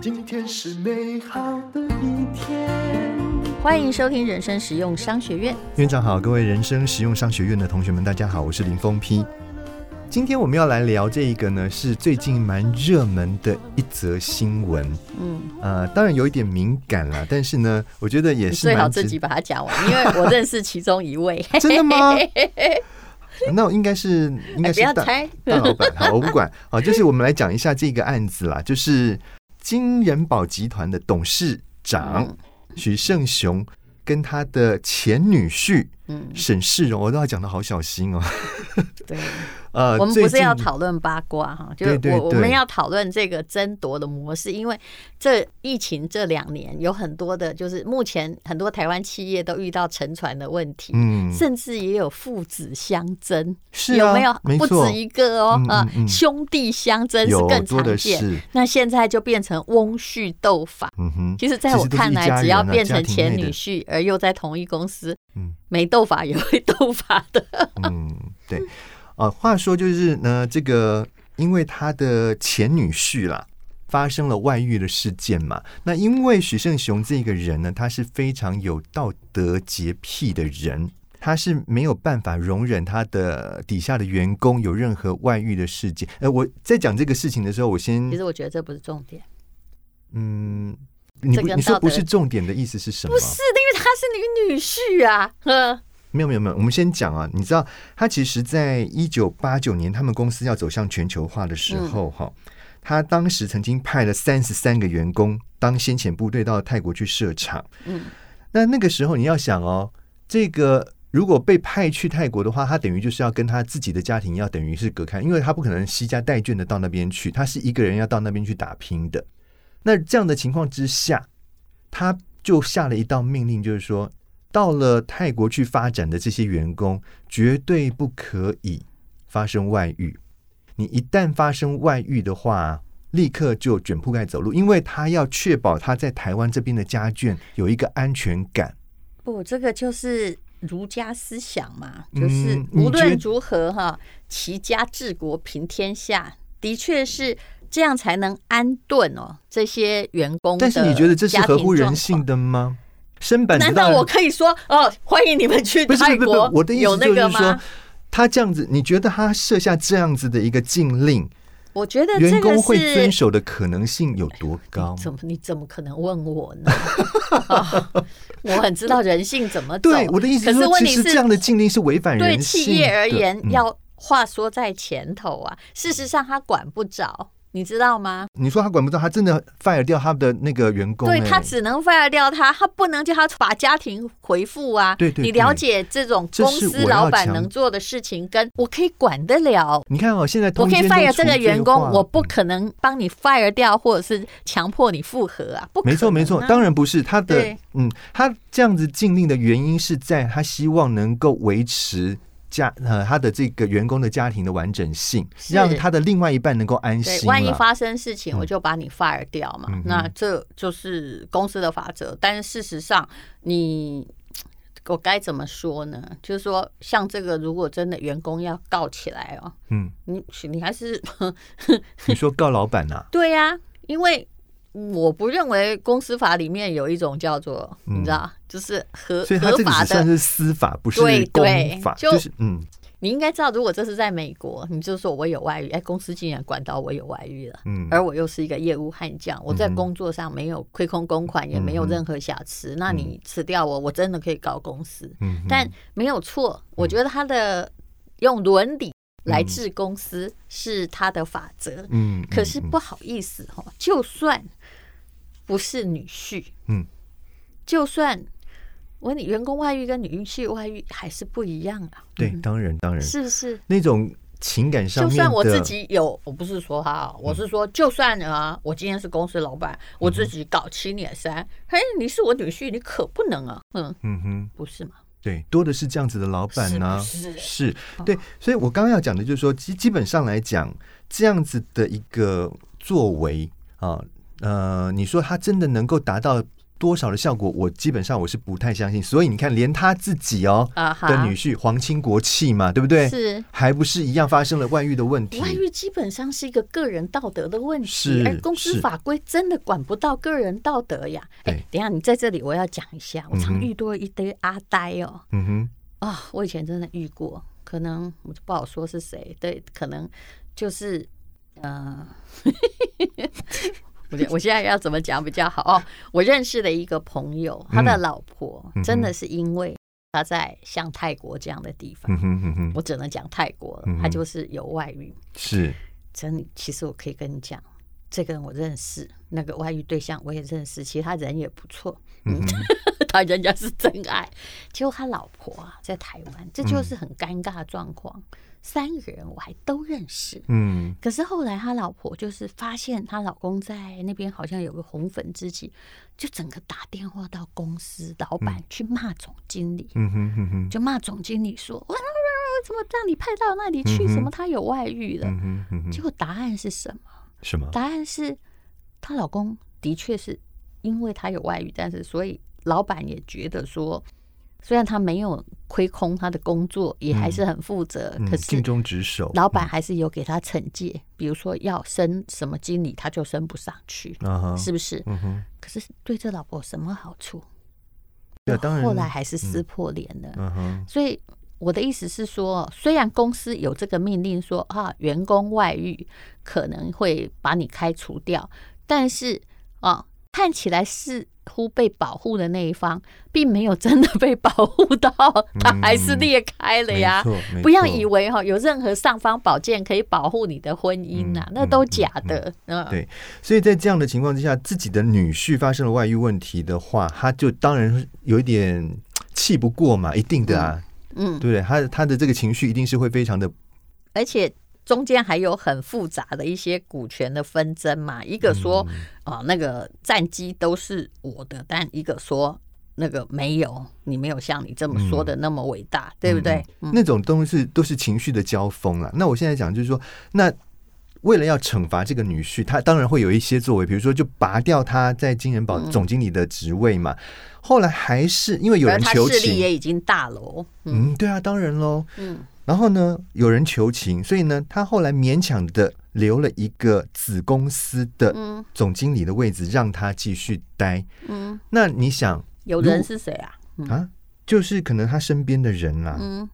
今天是美好的一天。欢迎收听人生实用商学院。院长好，各位人生实用商学院的同学们，大家好，我是林峰批。今天我们要来聊这一个呢，是最近蛮热门的一则新闻。嗯，呃，当然有一点敏感啦，但是呢，我觉得也是最好自己把它讲完，因为我认识其中一位。真的吗？那我应该是应该是大大老板。好，我不管。好，就是我们来讲一下这个案子啦，就是金人宝集团的董事长许胜雄跟他的前女婿沈世荣，我都要讲的好小心哦。对。呃，我们不是要讨论八卦哈，就是我我们要讨论这个争夺的模式，因为这疫情这两年有很多的，就是目前很多台湾企业都遇到沉船的问题，嗯，甚至也有父子相争，是有没有？不止一个哦，啊，兄弟相争是更常见。那现在就变成翁婿斗法，嗯哼，其实在我看来，只要变成前女婿而又在同一公司，嗯，没斗法也会斗法的，嗯，对。啊，话说就是呢，这个因为他的前女婿啦，发生了外遇的事件嘛。那因为许胜雄这个人呢，他是非常有道德洁癖的人，他是没有办法容忍他的底下的员工有任何外遇的事件。呃，我在讲这个事情的时候，我先，其实我觉得这不是重点。嗯，你不你说不是重点的意思是什么？不是，因为他是你女婿啊。呵。没有没有没有，我们先讲啊，你知道他其实，在一九八九年他们公司要走向全球化的时候，哈、嗯，他当时曾经派了三十三个员工当先遣部队到泰国去设厂。嗯，那那个时候你要想哦，这个如果被派去泰国的话，他等于就是要跟他自己的家庭要等于是隔开，因为他不可能携家带眷的到那边去，他是一个人要到那边去打拼的。那这样的情况之下，他就下了一道命令，就是说。到了泰国去发展的这些员工，绝对不可以发生外遇。你一旦发生外遇的话，立刻就卷铺盖走路，因为他要确保他在台湾这边的家眷有一个安全感。不，这个就是儒家思想嘛，就是无论如何哈，齐家治国平天下，的确是这样才能安顿哦。这些员工，但是你觉得这是合乎人性的吗？身板难道我可以说哦，欢迎你们去泰国？不是，不是，我的意思就是说，他这样子，你觉得他设下这样子的一个禁令，我觉得员工会遵守的可能性有多高？怎么？你怎么可能问我呢？哦、我很知道人性怎么走。对，我的意思是说，其实这样的禁令是违反人性。对企业而言，要话说在前头啊。事实上，他管不着。你知道吗？你说他管不到，他真的 fire 掉他的那个员工，欸，对他只能 fire 掉他，他不能叫他把家庭回复啊。对，对对，你了解这种公司老板能做的事情，跟我可以管得了。你看哦，现在我可以 fire 这个员工，我不可能帮你 fire 掉，或者是强迫你复合啊。不可能啊，没错没错，当然不是他的。嗯，他这样子禁令的原因是在他希望能够维持。家呃，他的这个员工的家庭的完整性，让他的另外一半能够安心。万一发生事情，我就把你 fire 掉嘛。嗯、那这就是公司的法则。但是事实上，你我该怎么说呢？就是说，像这个，如果真的员工要告起来哦，嗯，你你还是 你说告老板呐？对呀、啊，因为。我不认为公司法里面有一种叫做，你知道，就是合合法的，算是司法，不是公法，就是嗯，你应该知道，如果这是在美国，你就说我有外遇，哎，公司竟然管到我有外遇了，嗯，而我又是一个业务悍将，我在工作上没有亏空公款，也没有任何瑕疵，那你辞掉我，我真的可以告公司，嗯，但没有错，我觉得他的用伦理来治公司是他的法则，嗯，可是不好意思哈，就算。不是女婿，嗯，就算我问你，员工外遇跟女婿外遇还是不一样啊。对，当然当然，是不是。那种情感上面？就算我自己有，我不是说他，我是说，就算啊，我今天是公司老板，我自己搞七捻三，嘿，你是我女婿，你可不能啊，嗯。嗯哼，不是吗？对，多的是这样子的老板呢，是是，对，所以我刚刚要讲的就是说，基基本上来讲，这样子的一个作为啊。呃，你说他真的能够达到多少的效果，我基本上我是不太相信。所以你看，连他自己哦、uh huh. 的女婿皇亲国戚嘛，对不对？是，还不是一样发生了外遇的问题？外遇基本上是一个个人道德的问题，是而公司法规真的管不到个人道德呀。哎，等一下你在这里我要讲一下，我常遇多一堆阿呆哦。嗯哼，啊、哦，我以前真的遇过，可能我就不好说是谁，对，可能就是嗯。呃我 我现在要怎么讲比较好哦？我认识的一个朋友，他的老婆真的是因为他在像泰国这样的地方，我只能讲泰国了，他就是有外遇。是，真其实我可以跟你讲，这个人我认识，那个外遇对象我也认识，其实他人也不错，嗯，他人家是真爱。结果他老婆啊在台湾，这就是很尴尬的状况。三个人我还都认识，嗯，可是后来他老婆就是发现她老公在那边好像有个红粉知己，就整个打电话到公司老板去骂总经理，嗯哼哼哼，就骂总经理说，我，怎么让你派到那里去？什么他有外遇了？结果答案是什么？什么？答案是她老公的确是因为他有外遇，但是所以老板也觉得说。虽然他没有亏空他的工作，也还是很负责，可是尽忠职守，老板还是有给他惩戒，嗯、比如说要升什么经理，他就升不上去，啊、是不是？嗯、可是对这老婆什么好处？对，当然，后来还是撕破脸了。所以我的意思是说，虽然公司有这个命令说啊，员工外遇可能会把你开除掉，但是啊，看起来似。乎被保护的那一方，并没有真的被保护到，他还是裂开了呀！嗯、不要以为哈有任何尚方宝剑可以保护你的婚姻呐、啊，嗯、那都假的。嗯，对。所以在这样的情况之下，自己的女婿发生了外遇问题的话，他就当然有一点气不过嘛，一定的啊，嗯，对不对？他他的这个情绪一定是会非常的，而且。中间还有很复杂的一些股权的纷争嘛，一个说啊那个战机都是我的，但一个说那个没有，你没有像你这么说的那么伟大，对不对？那种东西都是情绪的交锋了。那我现在讲就是说，那为了要惩罚这个女婿，他当然会有一些作为，比如说就拔掉他在金人宝总经理的职位嘛。后来还是因为有人求情，势力也已经大了。嗯，对啊，当然喽。嗯。然后呢，有人求情，所以呢，他后来勉强的留了一个子公司的总经理的位置，让他继续待。嗯，那你想，有人是谁啊？啊，就是可能他身边的人啦。嗯，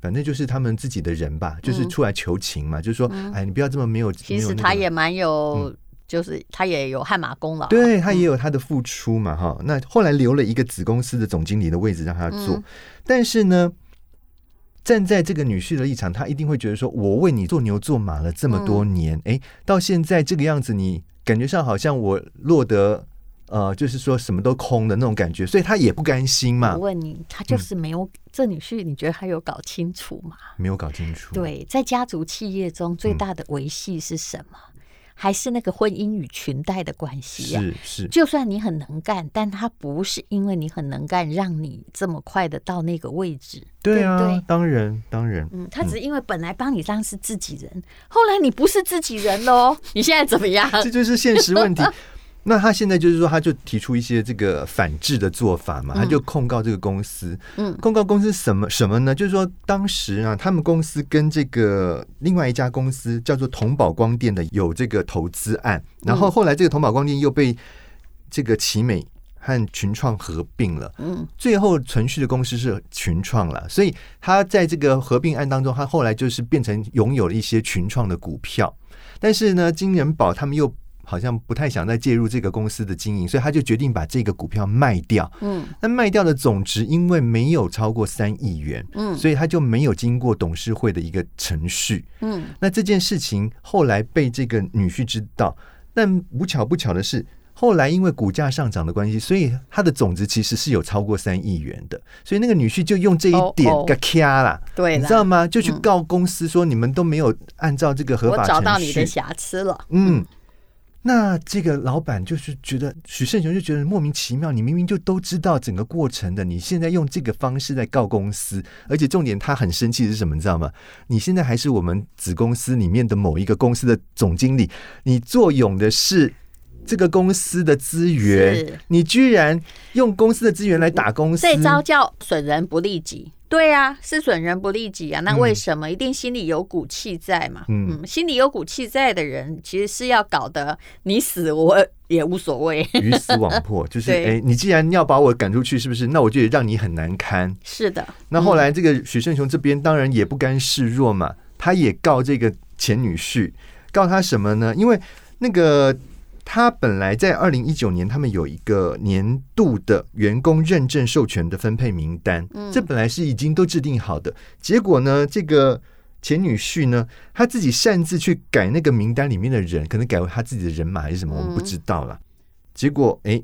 反正就是他们自己的人吧，就是出来求情嘛，就是说，哎，你不要这么没有。其实他也蛮有，就是他也有汗马功劳，对他也有他的付出嘛，哈。那后来留了一个子公司的总经理的位置让他做，但是呢。站在这个女婿的立场，他一定会觉得说：“我为你做牛做马了这么多年，哎、嗯，到现在这个样子，你感觉上好像我落得呃，就是说什么都空的那种感觉，所以他也不甘心嘛。”我问你，他就是没有、嗯、这女婿，你觉得他有搞清楚吗？没有搞清楚。对，在家族企业中最大的维系是什么？嗯还是那个婚姻与裙带的关系呀、啊？是是，就算你很能干，但他不是因为你很能干，让你这么快的到那个位置。对啊，对对当然当然。嗯，他只是因为本来帮你当是自己人，嗯、后来你不是自己人喽？你现在怎么样？这就是现实问题。那他现在就是说，他就提出一些这个反制的做法嘛，他就控告这个公司，嗯，控告公司什么什么呢？就是说，当时啊，他们公司跟这个另外一家公司叫做同宝光电的有这个投资案，然后后来这个同宝光电又被这个奇美和群创合并了，嗯，最后存续的公司是群创了，所以他在这个合并案当中，他后来就是变成拥有了一些群创的股票，但是呢，金人宝他们又。好像不太想再介入这个公司的经营，所以他就决定把这个股票卖掉。嗯，那卖掉的总值因为没有超过三亿元，嗯，所以他就没有经过董事会的一个程序。嗯，那这件事情后来被这个女婿知道，但无巧不巧的是，后来因为股价上涨的关系，所以他的总值其实是有超过三亿元的。所以那个女婿就用这一点给卡了，对，你知道吗？就去告公司说你们都没有按照这个合法程序，我找到你的瑕疵了。嗯。那这个老板就是觉得许胜雄就觉得莫名其妙，你明明就都知道整个过程的，你现在用这个方式在告公司，而且重点他很生气是什么，你知道吗？你现在还是我们子公司里面的某一个公司的总经理，你作俑的是这个公司的资源，你居然用公司的资源来打公司，这招叫损人不利己。对啊，是损人不利己啊。那为什么？一定心里有股气在嘛。嗯，嗯，心里有股气在的人，其实是要搞得你死我也无所谓，鱼死网破。就是哎，你既然要把我赶出去，是不是？那我就得让你很难堪。是的。那后来这个许胜雄这边当然也不甘示弱嘛，他也告这个前女婿，告他什么呢？因为那个。他本来在二零一九年，他们有一个年度的员工认证授权的分配名单，这本来是已经都制定好的。结果呢，这个前女婿呢，他自己擅自去改那个名单里面的人，可能改为他自己的人马还是什么，我们不知道了。结果，哎，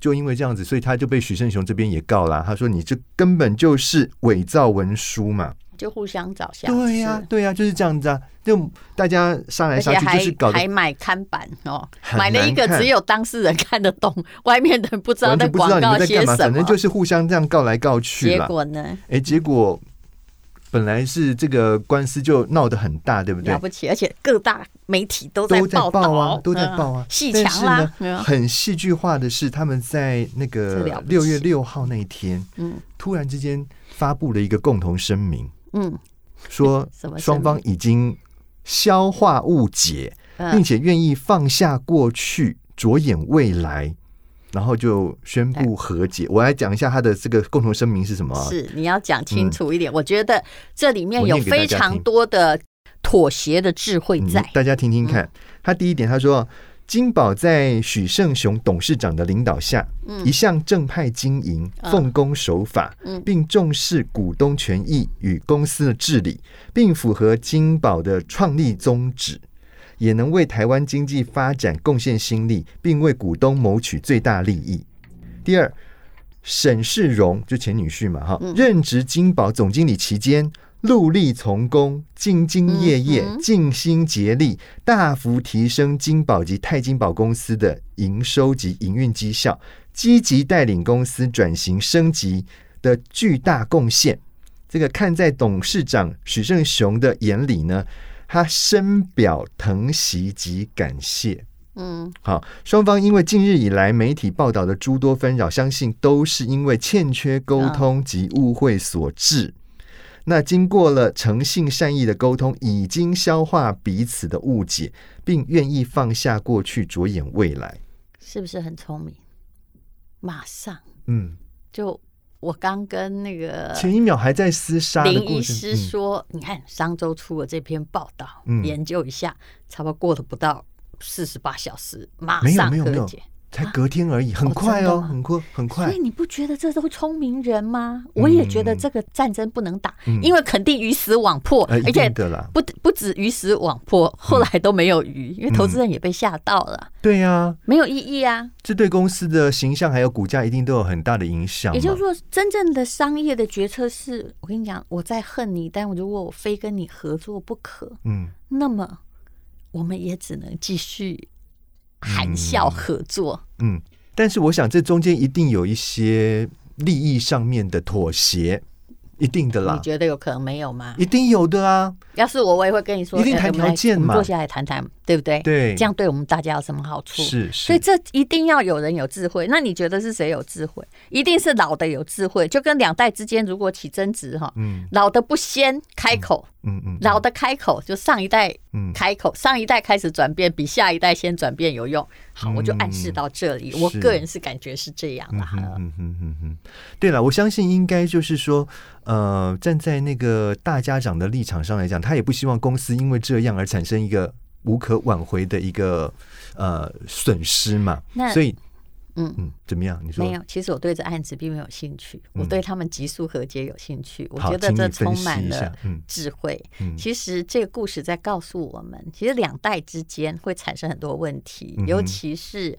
就因为这样子，所以他就被许胜雄这边也告了。他说：“你这根本就是伪造文书嘛。”就互相找下对呀、啊，对呀、啊，就是这样子啊！就大家杀来杀去，就是搞还买看板哦，买了一个只有当事人看得懂，外面的人不知道在广告些什么。反正就是互相这样告来告去。结果呢？哎，结果本来是这个官司就闹得很大，对不对？了不起，而且各大媒体都在报道啊，都在报啊。戏强啦，很戏剧化的是，他们在那个六月六号那一天，嗯，突然之间发布了一个共同声明。嗯，说 双方已经消化误解，并且愿意放下过去，着眼未来，然后就宣布和解。我来讲一下他的这个共同声明是什么？是你要讲清楚一点。我觉得这里面有非常多的妥协的智慧在，大家听听看。他第一点，他说。金宝在许胜雄董事长的领导下，一向正派经营、奉公守法，并重视股东权益与公司的治理，并符合金宝的创立宗旨，也能为台湾经济发展贡献心力，并为股东谋取最大利益。第二，沈世荣就前女婿嘛，哈，任职金宝总经理期间。戮力从公，兢兢业业，尽心竭力，大幅提升金宝及泰金宝公司的营收及营运绩效，积极带领公司转型升级的巨大贡献。这个看在董事长许正雄的眼里呢，他深表疼惜及感谢。嗯，好，双方因为近日以来媒体报道的诸多纷扰，相信都是因为欠缺沟通及误会所致。那经过了诚信善意的沟通，已经消化彼此的误解，并愿意放下过去，着眼未来，是不是很聪明？马上，嗯，就我刚跟那个前一秒还在厮杀林医师说，嗯、你看商周出了这篇报道，嗯、研究一下，差不多过了不到四十八小时，马上和解。才隔天而已，很快哦，很快，很快。所以你不觉得这都聪明人吗？我也觉得这个战争不能打，因为肯定鱼死网破，而且不不止鱼死网破，后来都没有鱼，因为投资人也被吓到了。对呀，没有意义啊。这对公司的形象还有股价一定都有很大的影响。也就是说，真正的商业的决策是，我跟你讲，我在恨你，但如果我非跟你合作不可，嗯，那么我们也只能继续。含笑合作，嗯，嗯，但是我想这中间一定有一些利益上面的妥协。一定的啦，你觉得有可能没有吗？一定有的啊！要是我，我也会跟你说，一定谈条件嘛，坐下来谈谈，对不对？对，这样对我们大家有什么好处？是，是，所以这一定要有人有智慧。那你觉得是谁有智慧？一定是老的有智慧。就跟两代之间如果起争执哈，嗯，老的不先开口，嗯嗯，老的开口就上一代，嗯，开口，上一代开始转变，比下一代先转变有用。好，我就暗示到这里。我个人是感觉是这样的。嗯嗯嗯嗯，对了，我相信应该就是说。呃，站在那个大家长的立场上来讲，他也不希望公司因为这样而产生一个无可挽回的一个呃损失嘛。那所以，嗯嗯，怎么样？你说没有？其实我对这案子并没有兴趣，我对他们急速和解有兴趣。嗯、我觉得这充满了智慧。嗯、其实这个故事在告诉我们，其实两代之间会产生很多问题，嗯、尤其是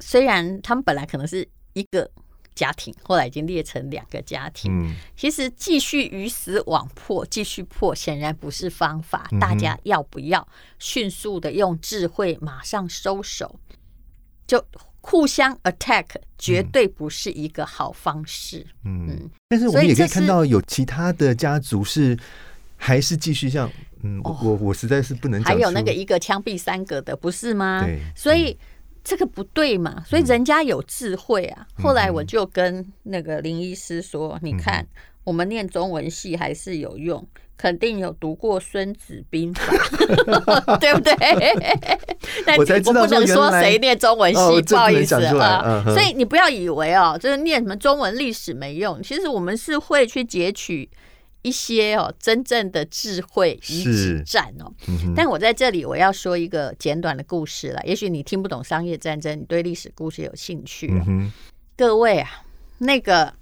虽然他们本来可能是一个。家庭后来已经裂成两个家庭。嗯，其实继续鱼死网破，继续破，显然不是方法。大家要不要迅速的用智慧马上收手？就互相 attack，绝对不是一个好方式。嗯，嗯，但是我们也可以看到有其他的家族是还是继续像嗯，我我实在是不能。还有那个一个枪毙三个的，不是吗？对，所以。这个不对嘛，所以人家有智慧啊。后来我就跟那个林医师说：“你看，我们念中文系还是有用。”肯定有读过《孙子兵法》，对不对？但我不能说谁念中文系，哦、不好意思啊。嗯、所以你不要以为哦，就是念什么中文历史没用。其实我们是会去截取一些哦真正的智慧以止战哦。嗯、但我在这里我要说一个简短的故事了。也许你听不懂商业战争，你对历史故事有兴趣。嗯、各位啊，那个。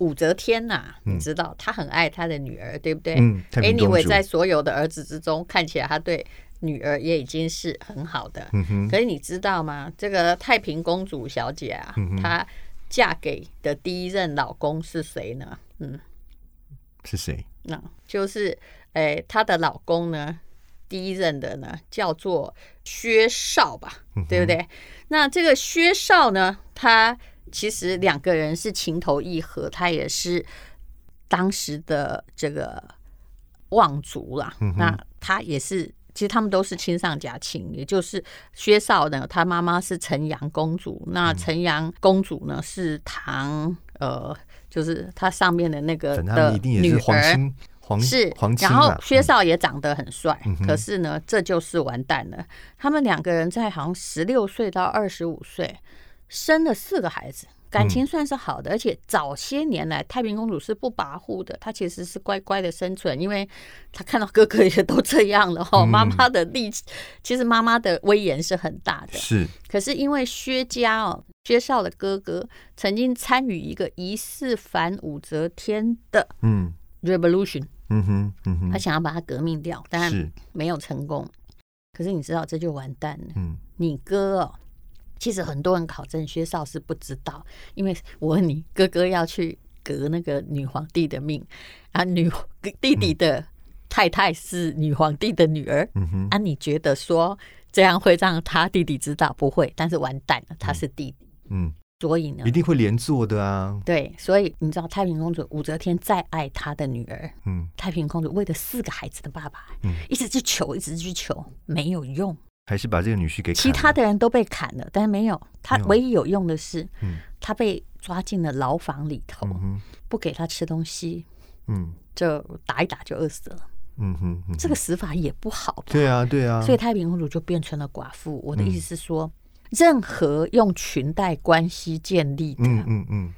武则天呐、啊，你知道她很爱她的女儿，对不对？嗯。Anyway，在所有的儿子之中，看起来她对女儿也已经是很好的。可是你知道吗？这个太平公主小姐啊，嗯、她嫁给的第一任老公是谁呢？嗯，是谁？那就是诶，她的老公呢，第一任的呢叫做薛绍吧，嗯、对不对？那这个薛绍呢，他。其实两个人是情投意合，他也是当时的这个望族啦。嗯、那他也是，其实他们都是亲上加亲，也就是薛少呢，他妈妈是陈阳公主，那陈阳公主呢是唐呃，就是他上面的那个的女儿，是皇亲。然后薛少也长得很帅，嗯、可是呢，这就是完蛋了。他们两个人在好像十六岁到二十五岁。生了四个孩子，感情算是好的，嗯、而且早些年来太平公主是不跋扈的，她其实是乖乖的生存，因为她看到哥哥也都这样了哈，妈妈的力气，其实妈妈的威严是很大的。是，可是因为薛家哦，薛少的哥哥曾经参与一个疑似反武则天的嗯 revolution，嗯哼，嗯哼，他想要把他革命掉，但是没有成功。是可是你知道这就完蛋了，嗯，你哥哦。其实很多人考证薛少是不知道，因为我问你，哥哥要去革那个女皇帝的命啊，女弟弟的太太是女皇帝的女儿，嗯、哼啊，你觉得说这样会让他弟弟知道？不会，但是完蛋了，他是弟弟，嗯，所以呢，一定会连坐的啊。对，所以你知道太平公主武则天再爱她的女儿，嗯，太平公主为了四个孩子的爸爸，嗯，一直去求，一直去求，没有用。还是把这个女婿给其他的人都被砍了，但是没有他，唯一有用的是，嗯，他被抓进了牢房里头，嗯、不给他吃东西，嗯，就打一打就饿死了，嗯哼，嗯哼，这个死法也不好，对啊，对啊，所以太平公主就变成了寡妇。我的意思是说，嗯、任何用裙带关系建立的，嗯嗯嗯，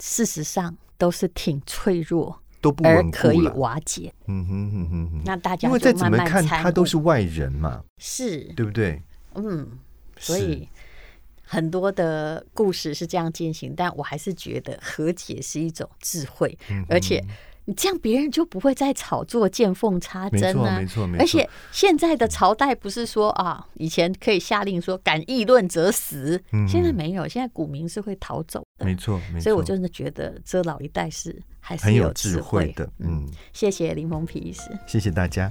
事实上都是挺脆弱。都不稳固，可以瓦解。嗯哼哼哼哼，那大家因为再怎么看，他都是外人嘛，是对不对？嗯，所以很多的故事是这样进行，但我还是觉得和解是一种智慧，嗯、而且。你这样，别人就不会再炒作见缝插针了。没错，没错。而且现在的朝代不是说啊，以前可以下令说敢议论则死，嗯、现在没有。现在股民是会逃走的。没错，没错。所以我真的觉得这老一代是还是有智慧的。慧的嗯，谢谢林峰皮医师，谢谢大家。